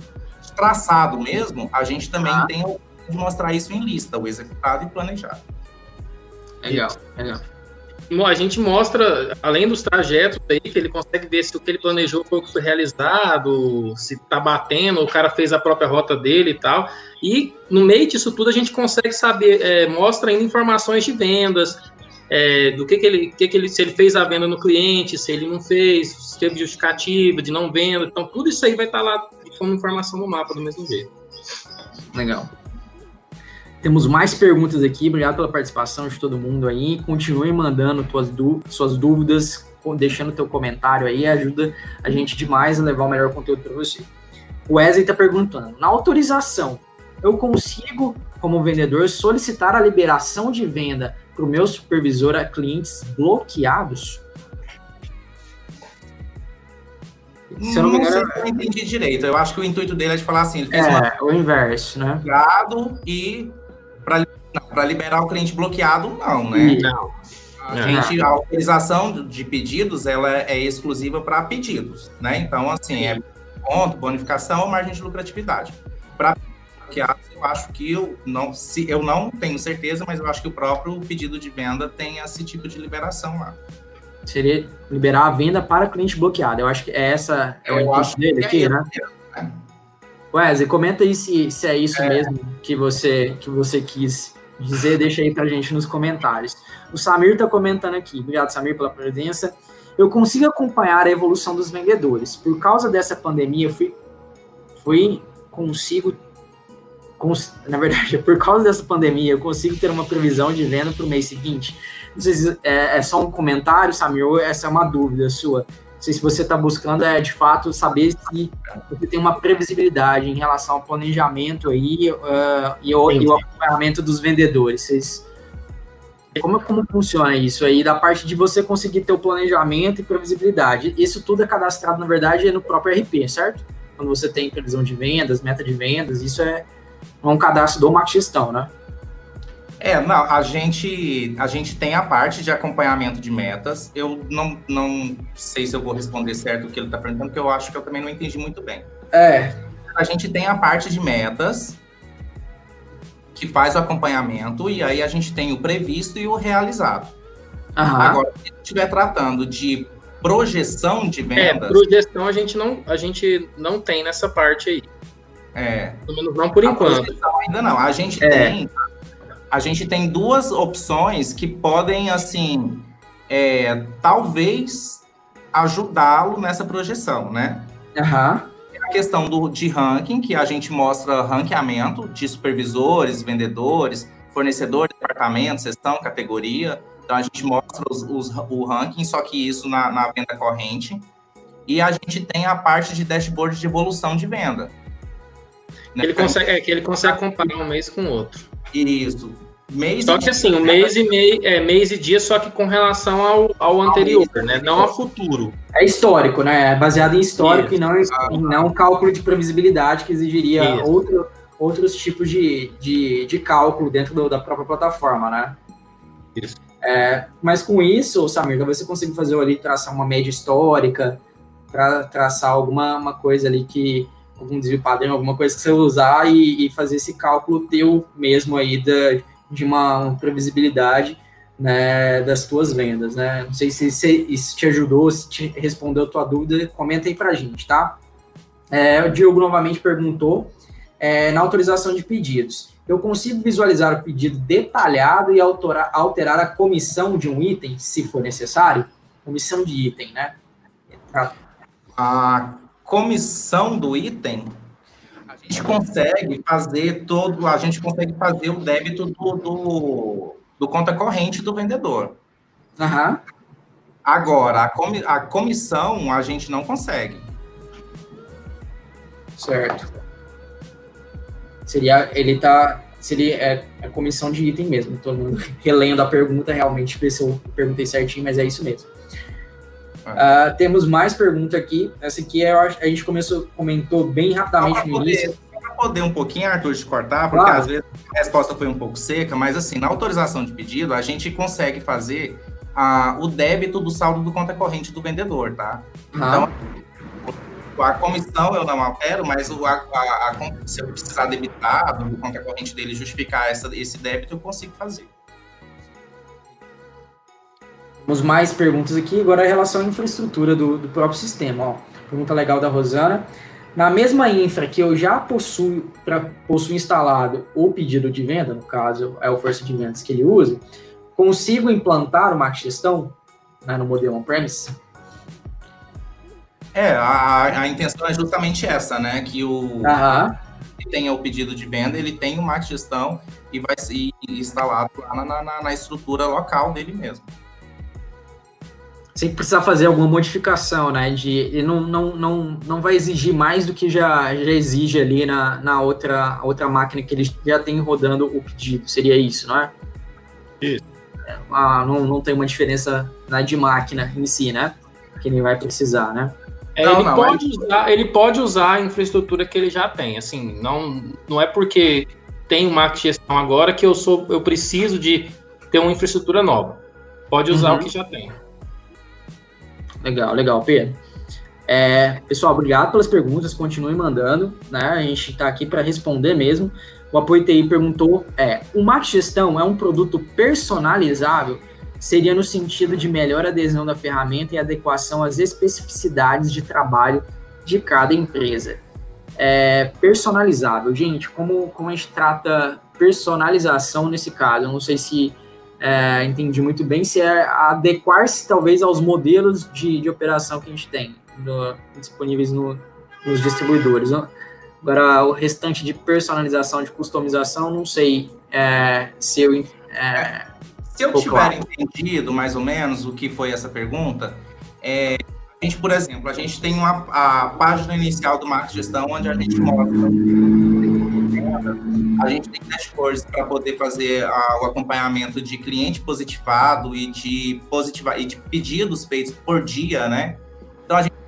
traçado mesmo, a gente também ah. tem de mostrar isso em lista, o executado e planejado. Legal, legal. A gente mostra, além dos trajetos aí, que ele consegue ver se o que ele planejou foi o que foi realizado, se tá batendo, o cara fez a própria rota dele e tal. E no meio disso tudo a gente consegue saber, é, mostra ainda informações de vendas, é, do que, que, ele, que, que ele, se ele fez a venda no cliente, se ele não fez, se teve justificativa de não venda. Então, tudo isso aí vai estar lá como informação no mapa do mesmo jeito. Legal. Temos mais perguntas aqui. Obrigado pela participação de todo mundo aí. Continue mandando suas dúvidas, deixando teu comentário aí. Ajuda a gente demais a levar o melhor conteúdo para você. O Wesley está perguntando: na autorização, eu consigo, como vendedor, solicitar a liberação de venda para o meu supervisor a clientes bloqueados? Se eu não me engano, não eu entendi direito. Eu acho que o intuito dele é de falar assim, ele fez é, uma... o inverso, né? Bloqueado e para liberar o cliente bloqueado, não, né? Não. A gente, a autorização de pedidos, ela é exclusiva para pedidos, né? Então, assim, é ponto, bonificação ou margem de lucratividade. Para bloqueados, eu acho que eu não, se, eu não tenho certeza, mas eu acho que o próprio pedido de venda tem esse tipo de liberação lá. Seria liberar a venda para cliente bloqueado. Eu acho que é essa é o dele aqui, é né? né? Wesley, comenta aí se, se é isso é. mesmo que você, que você quis dizer, deixa aí pra gente nos comentários. O Samir tá comentando aqui. Obrigado, Samir, pela presença. Eu consigo acompanhar a evolução dos vendedores. Por causa dessa pandemia, eu fui, fui consigo na verdade, por causa dessa pandemia, eu consigo ter uma previsão de venda para o mês seguinte? Não sei se é, é, só um comentário, Samir, ou essa é uma dúvida sua. Não sei se você está buscando é de fato saber se você tem uma previsibilidade em relação ao planejamento aí uh, e, o, e, o, acompanhamento dos vendedores. Vocês, como, como funciona isso aí, da parte de você conseguir ter o planejamento e previsibilidade? Isso tudo é cadastrado, na verdade, no próprio RP, certo? Quando você tem previsão de vendas, meta de vendas, isso é um cadastro do Matistão, né? É, não, a gente, a gente tem a parte de acompanhamento de metas. Eu não, não sei se eu vou responder certo o que ele está perguntando, porque eu acho que eu também não entendi muito bem. É. A gente tem a parte de metas, que faz o acompanhamento, e aí a gente tem o previsto e o realizado. Aham. Agora, se estiver tratando de projeção de vendas. É, projeção a gente não, a gente não tem nessa parte aí. É. Pelo menos não por a enquanto. Ainda não. A gente é. tem a gente tem duas opções que podem, assim, é, talvez ajudá-lo nessa projeção, né? Uhum. A questão do, de ranking, que a gente mostra ranqueamento de supervisores, vendedores, fornecedor, departamento, seção, categoria. Então, a gente mostra os, os, o ranking, só que isso na, na venda corrente. E a gente tem a parte de dashboard de evolução de venda. Né? Ele consegue, é, que ele consegue comparar um mês com o outro. Isso. Mês só que assim, o mês e mês, é, mês e dia, só que com relação ao, ao anterior, né? Não a futuro. É histórico, né? É baseado em histórico Isso. e não, ah. em não cálculo de previsibilidade que exigiria outro, outros tipos de, de, de cálculo dentro do, da própria plataforma, né? Isso. É, mas com isso, Samir, você consegue fazer ali, traçar uma média histórica, para traçar alguma uma coisa ali que algum desvio padrão, alguma coisa que você usar e, e fazer esse cálculo teu mesmo aí da, de uma, previsibilidade né, das tuas vendas, né? Não sei se, se isso te ajudou, se te respondeu a tua dúvida, comenta aí pra gente, tá? É, o Diogo novamente perguntou, é, na autorização de pedidos, eu consigo visualizar o pedido detalhado e alterar, alterar a comissão de um item, se for necessário? Comissão de item, né? A comissão do item, a gente consegue fazer todo, a gente consegue fazer o débito do, do, do conta corrente do vendedor. Uhum. Agora, a, comi, a comissão a gente não consegue. Certo. Seria, ele tá, seria é, a comissão de item mesmo. Todo mundo relendo a pergunta realmente, ver se eu perguntei certinho, mas é isso mesmo. Uh, temos mais pergunta aqui. Essa aqui é, a gente começou, comentou bem rapidamente no início. Para poder um pouquinho, Arthur, de cortar, porque claro. às vezes a resposta foi um pouco seca, mas assim, na autorização de pedido, a gente consegue fazer uh, o débito do saldo do conta corrente do vendedor, tá? Então, a comissão eu não altero, mas o, a, a, a, se eu precisar debitar do conta corrente dele justificar essa, esse débito, eu consigo fazer. Temos mais perguntas aqui. Agora, em relação à infraestrutura do, do próprio sistema. Ó, pergunta legal da Rosana. Na mesma infra que eu já possuo, pra, possuo instalado o pedido de venda, no caso é o força de vendas que ele usa, consigo implantar uma gestão né, no modelo on-premise? É, a, a intenção é justamente essa, né? Que o que tenha o pedido de venda, ele tem uma gestão e vai ser instalado lá na, na, na estrutura local dele mesmo sem precisar fazer alguma modificação, né? De, ele não, não, não, não vai exigir mais do que já, já exige ali na, na outra, outra máquina que ele já tem rodando o pedido. Seria isso, não é? Isso. Ah, não, não tem uma diferença na de máquina em si, né? Que ele vai precisar, né? É, não, ele, não, pode é... usar, ele pode usar a infraestrutura que ele já tem. Assim, não, não é porque tem uma gestão agora que eu sou, eu preciso de ter uma infraestrutura nova. Pode usar uhum. o que já tem. Legal, legal, Pedro. É, pessoal, obrigado pelas perguntas, continuem mandando, né? A gente está aqui para responder mesmo. O Apoio TI perguntou: é, o Mate Gestão é um produto personalizável? Seria no sentido de melhor adesão da ferramenta e adequação às especificidades de trabalho de cada empresa. É, personalizável, gente, como, como a gente trata personalização nesse caso? Eu não sei se é, entendi muito bem, se é adequar-se talvez aos modelos de, de operação que a gente tem no, disponíveis no, nos distribuidores. Agora, o restante de personalização, de customização, não sei é, se eu. É, se eu tiver claro. entendido mais ou menos o que foi essa pergunta, é, a gente, por exemplo, a gente tem uma, a página inicial do Marketing Gestão, onde a gente mostra a gente tem dashboards para poder fazer a, o acompanhamento de cliente positivado e de, positiva, e de pedidos feitos por dia, né? Então, a gente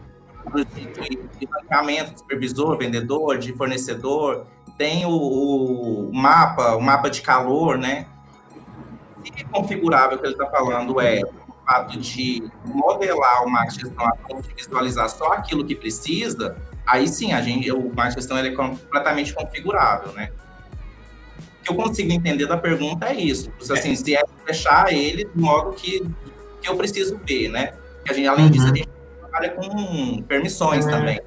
de, de ranqueamento de supervisor, vendedor, de fornecedor, tem o, o, mapa, o mapa de calor, né? E configurável que ele está falando é o fato de modelar a ponto de visualizar só aquilo que precisa, aí sim a gente, o mais ele é completamente configurável, né? O que eu consigo entender da pergunta é isso, assim, se é fechar ele de modo que, que eu preciso ver, né? Porque a gente, além uhum. disso, a gente trabalha com permissões uhum. também.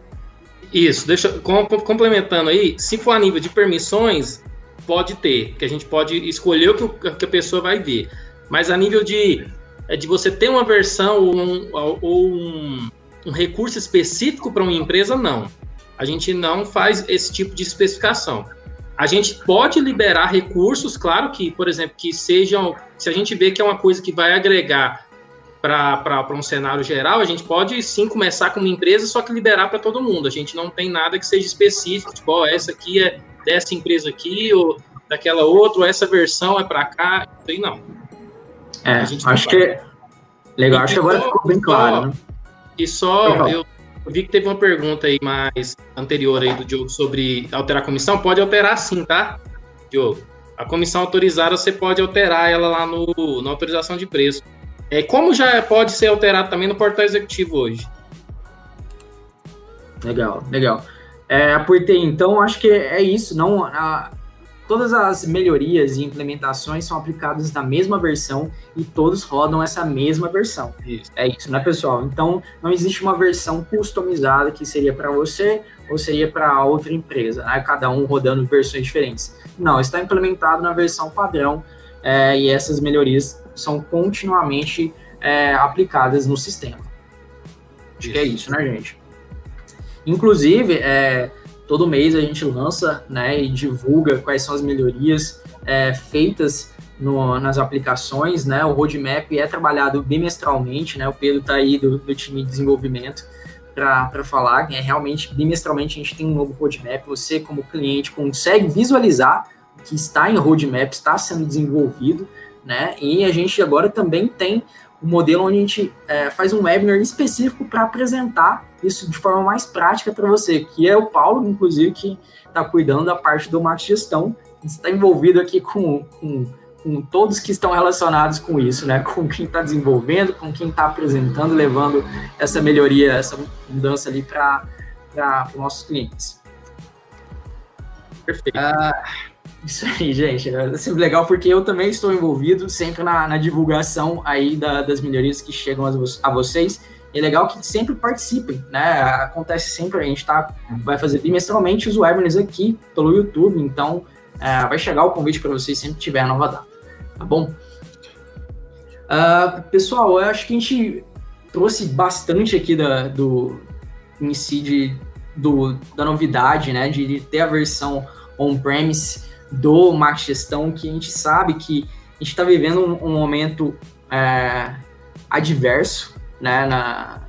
Isso, deixa complementando aí, se for a nível de permissões, pode ter, que a gente pode escolher o que, que a pessoa vai ver. Mas a nível de, é de você ter uma versão ou um, ou um, um recurso específico para uma empresa, não. A gente não faz esse tipo de especificação. A gente pode liberar recursos, claro que, por exemplo, que sejam, se a gente vê que é uma coisa que vai agregar para um cenário geral, a gente pode sim começar com uma empresa, só que liberar para todo mundo. A gente não tem nada que seja específico, tipo, essa aqui é dessa empresa aqui, ou daquela outra, ou essa versão é para cá, isso aí não. É, acho que. É legal, e acho que agora ficou bem claro. Né? E só, eu vi que teve uma pergunta aí mais anterior aí do Diogo sobre alterar a comissão. Pode alterar sim, tá, Diogo? A comissão autorizada, você pode alterar ela lá no, na autorização de preço. É, como já pode ser alterado também no portal executivo hoje. Legal, legal. É, então, acho que é isso. Não, a, todas as melhorias e implementações são aplicadas na mesma versão e todos rodam essa mesma versão. Isso. É isso, né, pessoal? Então, não existe uma versão customizada que seria para você ou seria para outra empresa, né? Cada um rodando versões diferentes. Não, está implementado na versão padrão é, e essas melhorias são continuamente é, aplicadas no sistema. Acho que é isso, né, gente? Inclusive, é, todo mês a gente lança né, e divulga quais são as melhorias é, feitas no, nas aplicações, né? O roadmap é trabalhado bimestralmente, né? O Pedro está aí do, do, time de desenvolvimento para falar, é realmente bimestralmente a gente tem um novo roadmap. Você, como cliente, consegue visualizar o que está em roadmap, está sendo desenvolvido, né? E a gente agora também tem um modelo onde a gente é, faz um webinar específico para apresentar isso de forma mais prática para você, que é o Paulo, inclusive, que está cuidando da parte do marketing gestão, está envolvido aqui com, com, com, todos que estão relacionados com isso, né? Com quem está desenvolvendo, com quem está apresentando, levando essa melhoria, essa mudança ali para os nossos clientes. Perfeito. Uh, isso aí, gente. É sempre legal porque eu também estou envolvido sempre na, na divulgação aí da, das melhorias que chegam a, a, vocês. É legal que sempre participem, né? Acontece sempre, a gente tá, vai fazer bimestralmente os webinars aqui pelo YouTube, então é, vai chegar o convite para vocês sempre que tiver a nova data, tá bom? Uh, pessoal, eu acho que a gente trouxe bastante aqui da, do em si do, da novidade, né? De, ter a versão on-premise do marketing gestão, que a gente sabe que a gente está vivendo um, um momento é, adverso né, na,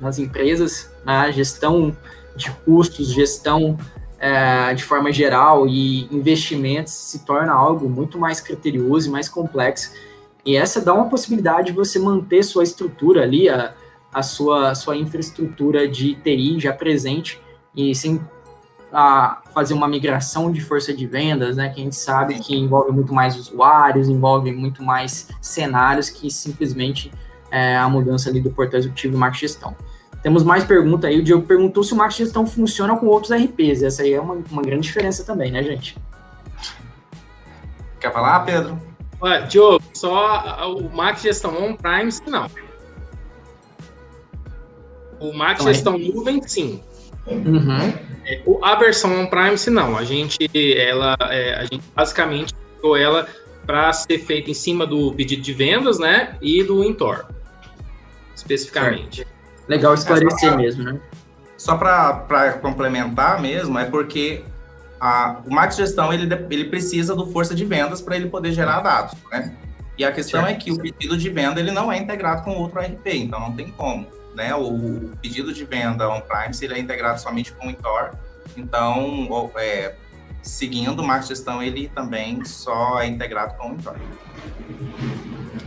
nas empresas, na gestão de custos, gestão é, de forma geral e investimentos se torna algo muito mais criterioso e mais complexo. E essa dá uma possibilidade de você manter sua estrutura ali, a, a sua, sua infraestrutura de TI já presente e sem a fazer uma migração de força de vendas, né, que a gente sabe que envolve muito mais usuários, envolve muito mais cenários que simplesmente é, a mudança ali do portal executivo e marketing gestão. Temos mais pergunta aí, o Diogo perguntou se o marketing gestão funciona com outros RPs, essa aí é uma, uma grande diferença também, né, gente? Quer falar, Pedro? Ué, Diogo, só o marketing gestão on-prime, não. O marketing gestão nuvem, sim. Uhum. É, a versão on-prime, não. A gente, ela, é, a gente basicamente criou ela para ser feita em cima do pedido de vendas, né, e do Intor, especificamente. Legal esclarecer mesmo, né? Só para complementar mesmo, é porque a, o Max Gestão ele, ele precisa do força de vendas para ele poder gerar dados, né? E a questão é que o pedido de venda ele não é integrado com outro RP, então não tem como, né? O, o pedido de venda on-prime ele é integrado somente com o Intor, então é, seguindo o Max Gestão ele também só é integrado com o Intor.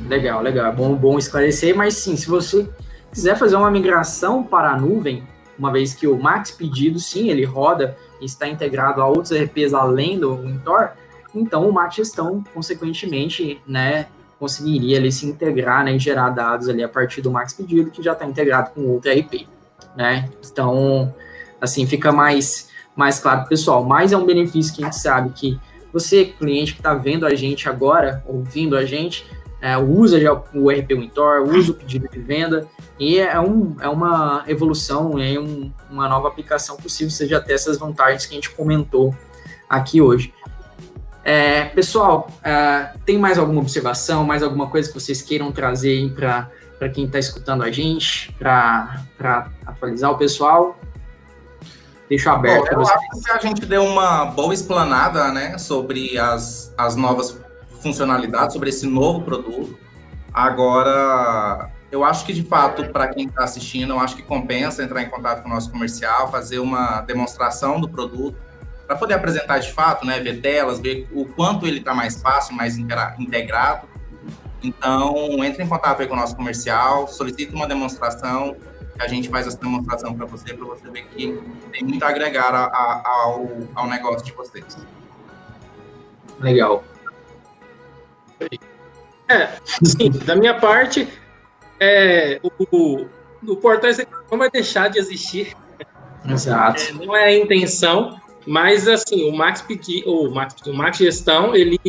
Legal, legal, é bom, bom esclarecer, mas sim, se você quiser fazer uma migração para a nuvem, uma vez que o Max Pedido, sim, ele roda e está integrado a outros RPs além do Wintor, então o Max Gestão, consequentemente, né, conseguiria ali se integrar né, e gerar dados ali a partir do Max Pedido, que já está integrado com outro RP, né? Então, assim, fica mais, mais claro pessoal, mas é um benefício que a gente sabe que você, cliente que está vendo a gente agora, ouvindo a gente, é, usa já o RP Wintor, usa o pedido de venda, e é, um, é uma evolução, é um, uma nova aplicação possível, seja até essas vantagens que a gente comentou aqui hoje. É, pessoal, é, tem mais alguma observação, mais alguma coisa que vocês queiram trazer para quem está escutando a gente, para atualizar o pessoal? Deixo aberto para vocês. Acho que a gente deu uma boa explanada né, sobre as, as novas funcionalidades, sobre esse novo produto. Agora, eu acho que de fato, para quem está assistindo, eu acho que compensa entrar em contato com o nosso comercial, fazer uma demonstração do produto, para poder apresentar de fato, né, ver telas, ver o quanto ele está mais fácil, mais integrado. Então, entre em contato com o nosso comercial, solicite uma demonstração, a gente faz essa demonstração para você, para você ver que tem muito a agregar a, a, ao, ao negócio de vocês. Legal. É, sim, da minha parte, é, o, o, portal não vai deixar de existir. Exato. É, não é a intenção, mas assim, o Max Pedi, o Max, o Max Gestão, ele,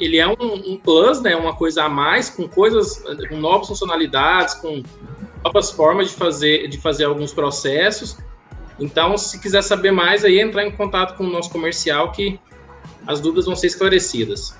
ele é um, um, plus, né, uma coisa a mais, com coisas, com novas funcionalidades, com novas formas de fazer, de fazer alguns processos. Então, se quiser saber mais, aí entrar em contato com o nosso comercial que as dúvidas vão ser esclarecidas.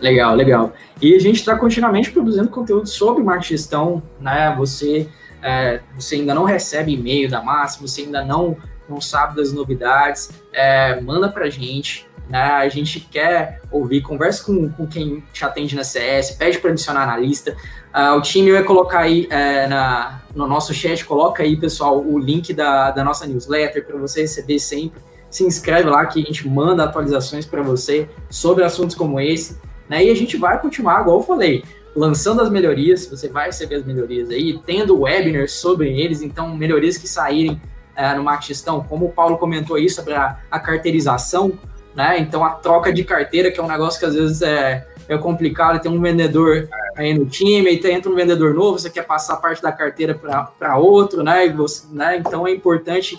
Legal, legal. E a gente está continuamente produzindo conteúdo sobre marketing gestão, né? Você, é, você ainda não recebe e-mail da Massa, você ainda não, não sabe das novidades, é, manda para a gente, né? A gente quer ouvir, conversa com, com quem te atende na CS, pede para adicionar na lista. Uh, o time vai colocar aí é, na, no nosso chat, coloca aí, pessoal, o link da, da nossa newsletter para você receber sempre. Se inscreve lá que a gente manda atualizações para você sobre assuntos como esse. Né? E a gente vai continuar, igual eu falei, lançando as melhorias, você vai receber as melhorias aí, tendo webinars sobre eles, então melhorias que saírem é, no Max Gestão, como o Paulo comentou aí sobre a, a, carteirização, né? Então a troca de carteira, que é um negócio que às vezes é, é complicado, tem um vendedor aí no time, e entra um vendedor novo, você quer passar parte da carteira para outro, né? Você, né? Então é importante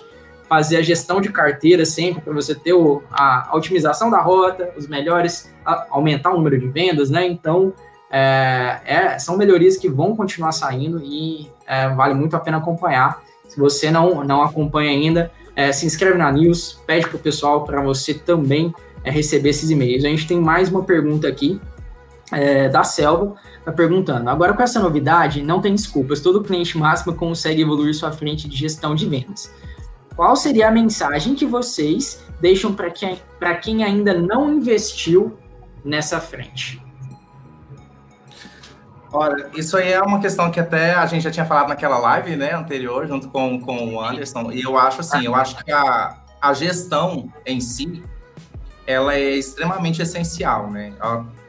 fazer a gestão de carteira sempre para você ter o, a, a, otimização da rota, os melhores, a, aumentar o número de vendas, né? Então, é, é, são melhorias que vão continuar saindo e é, vale muito a pena acompanhar. Se você não, não acompanha ainda, é, se inscreve na news, pede para o pessoal para você também é, receber esses e-mails. A gente tem mais uma pergunta aqui é, da Selva, tá perguntando. Agora, com essa novidade, não tem desculpas, todo cliente máximo consegue evoluir sua frente de gestão de vendas qual seria a mensagem que vocês deixam para quem, quem ainda não investiu nessa frente? Olha, isso aí é uma questão que até a gente já tinha falado naquela live, né, anterior, junto com, com o Anderson, e eu acho assim, eu acho que a, a gestão em si, ela é extremamente essencial, né?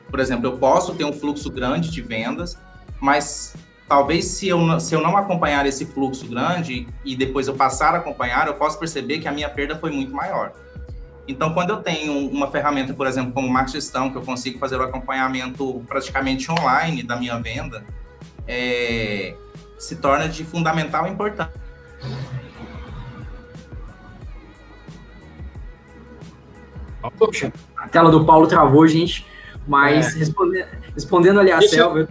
Por exemplo, eu posso ter um fluxo grande de vendas, mas talvez se eu, se eu não acompanhar esse fluxo grande e depois eu passar a acompanhar, eu posso perceber que a minha perda foi muito maior. Então, quando eu tenho uma ferramenta, por exemplo, como Marketing Gestão, que eu consigo fazer o acompanhamento praticamente online da minha venda, é, se torna de fundamental importância. Poxa, a tela do Paulo travou, gente, mas é. respondendo, respondendo ali a Selva,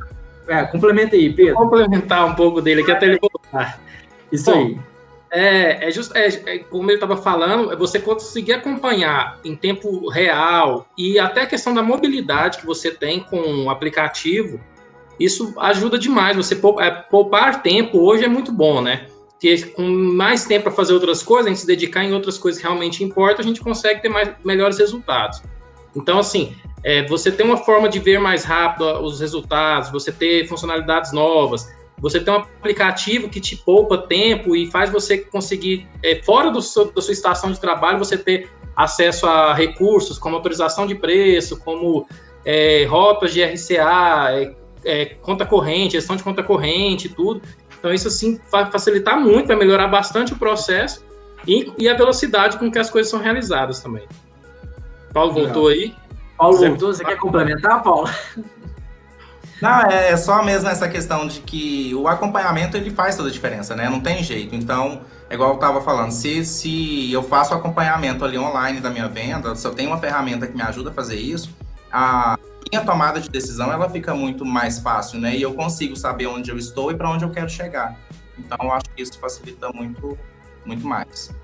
é, complementa aí, Pedro. Vou complementar um pouco dele aqui até ele voltar. Isso Bom, aí. É, é, just, é, é como ele estava falando, é você conseguir acompanhar em tempo real e até a questão da mobilidade que você tem com o aplicativo, isso ajuda demais. Você poupar, é, poupar tempo hoje é muito bom, né? ter com mais tempo para fazer outras coisas, a gente se dedicar em outras coisas que realmente importam, a gente consegue ter mais, melhores resultados. Então, assim, é, você ter uma forma de ver mais rápido os resultados, você ter funcionalidades novas, você ter um aplicativo que te poupa tempo e faz você conseguir, é, fora do seu, da sua estação de trabalho, você ter acesso a recursos como autorização de preço, como é, rotas de RCA, é, é, conta corrente, gestão de conta corrente, tudo. Então, isso assim vai facilitar muito, vai melhorar bastante o processo e, e, a velocidade com que as coisas são realizadas também. Paulo voltou aí. Paulo você você quer complementar, Paulo? Não, é, é só mesmo essa questão de que o acompanhamento ele faz toda a diferença, né? Não tem jeito. Então, é igual eu estava falando, se, se eu faço acompanhamento ali online da minha venda, se eu tenho uma ferramenta que me ajuda a fazer isso, a minha tomada de decisão ela fica muito mais fácil, né? E eu consigo saber onde eu estou e para onde eu quero chegar. Então, eu acho que isso facilita muito, muito mais.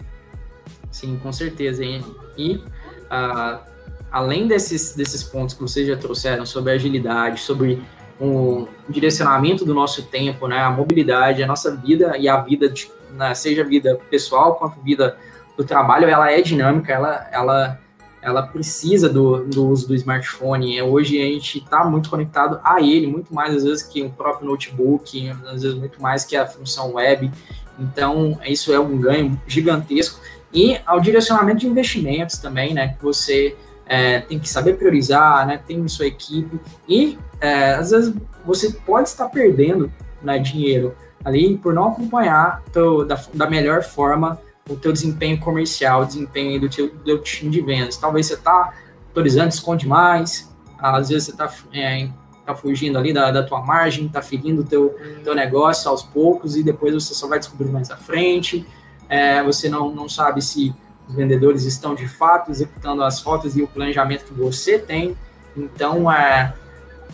Sim, com certeza. Hein? E uh, além desses, desses pontos que vocês já trouxeram sobre agilidade, sobre o direcionamento do nosso tempo, né, a mobilidade, a nossa vida e a vida, de, né, seja vida pessoal quanto vida do trabalho, ela é dinâmica, ela, ela, ela precisa do, do uso do smartphone. Hoje a gente está muito conectado a ele, muito mais às vezes que o próprio notebook, às vezes muito mais que a função web. Então, isso é um ganho gigantesco. E ao direcionamento de investimentos também, né, que você é, tem que saber priorizar, né, tem sua equipe e é, às vezes você pode estar perdendo né, dinheiro ali por não acompanhar teu, da, da melhor forma o teu desempenho comercial, o desempenho do teu, do time de vendas. Talvez você está autorizando, esconde mais, às vezes você está é, tá fugindo ali da, da tua margem, está ferindo o teu, teu negócio aos poucos e depois você só vai descobrir mais à frente. É, você não, não sabe se os vendedores estão de fato executando as rotas e o planejamento que você tem. Então, é,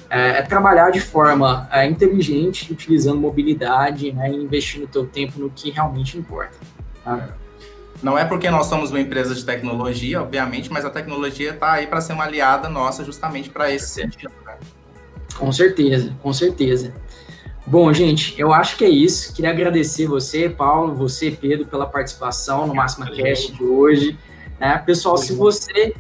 é, é trabalhar de forma é, inteligente, utilizando mobilidade né, e investindo o teu tempo no que realmente importa. Tá? Não é porque nós somos uma empresa de tecnologia, obviamente, mas a tecnologia está aí para ser uma aliada nossa justamente para esse sentido. Né? Com certeza, com certeza. Bom, gente, eu acho que é isso. Queria agradecer você, Paulo, você, Pedro, pela participação no Máxima Cast de hoje. Né? Pessoal, se você.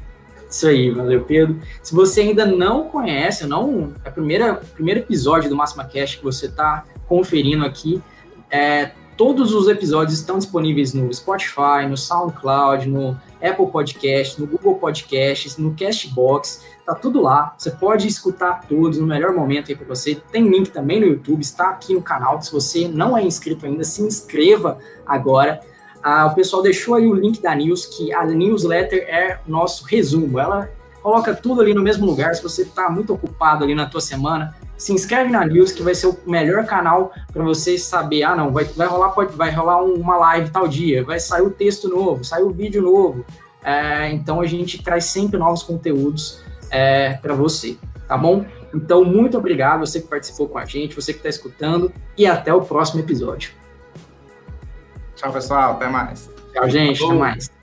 Isso aí, valeu, Pedro. Se você ainda não conhece, não é o primeiro, primeiro episódio do Máxima Cast que você está conferindo aqui, é, todos os episódios estão disponíveis no Spotify, no SoundCloud, no Apple Podcast, no Google Podcasts, no Castbox. Tá tudo lá. Você pode escutar todos no melhor momento aí para você. Tem link também no YouTube, está aqui no canal. Se você não é inscrito ainda, se inscreva agora. Ah, o pessoal deixou aí o link da news, que a newsletter é nosso resumo. Ela coloca tudo ali no mesmo lugar. Se você está muito ocupado ali na tua semana, se inscreve na news, que vai ser o melhor canal para você saber. Ah, não, vai, vai rolar, pode, vai rolar uma live tal dia, vai sair o texto novo, sair o vídeo novo. É, então a gente traz sempre novos conteúdos é, para você, tá bom? Então, muito obrigado, você que participou com a gente, você que está escutando, e até o próximo episódio. Tchau, pessoal. Até mais. Tchau, gente. Até mais.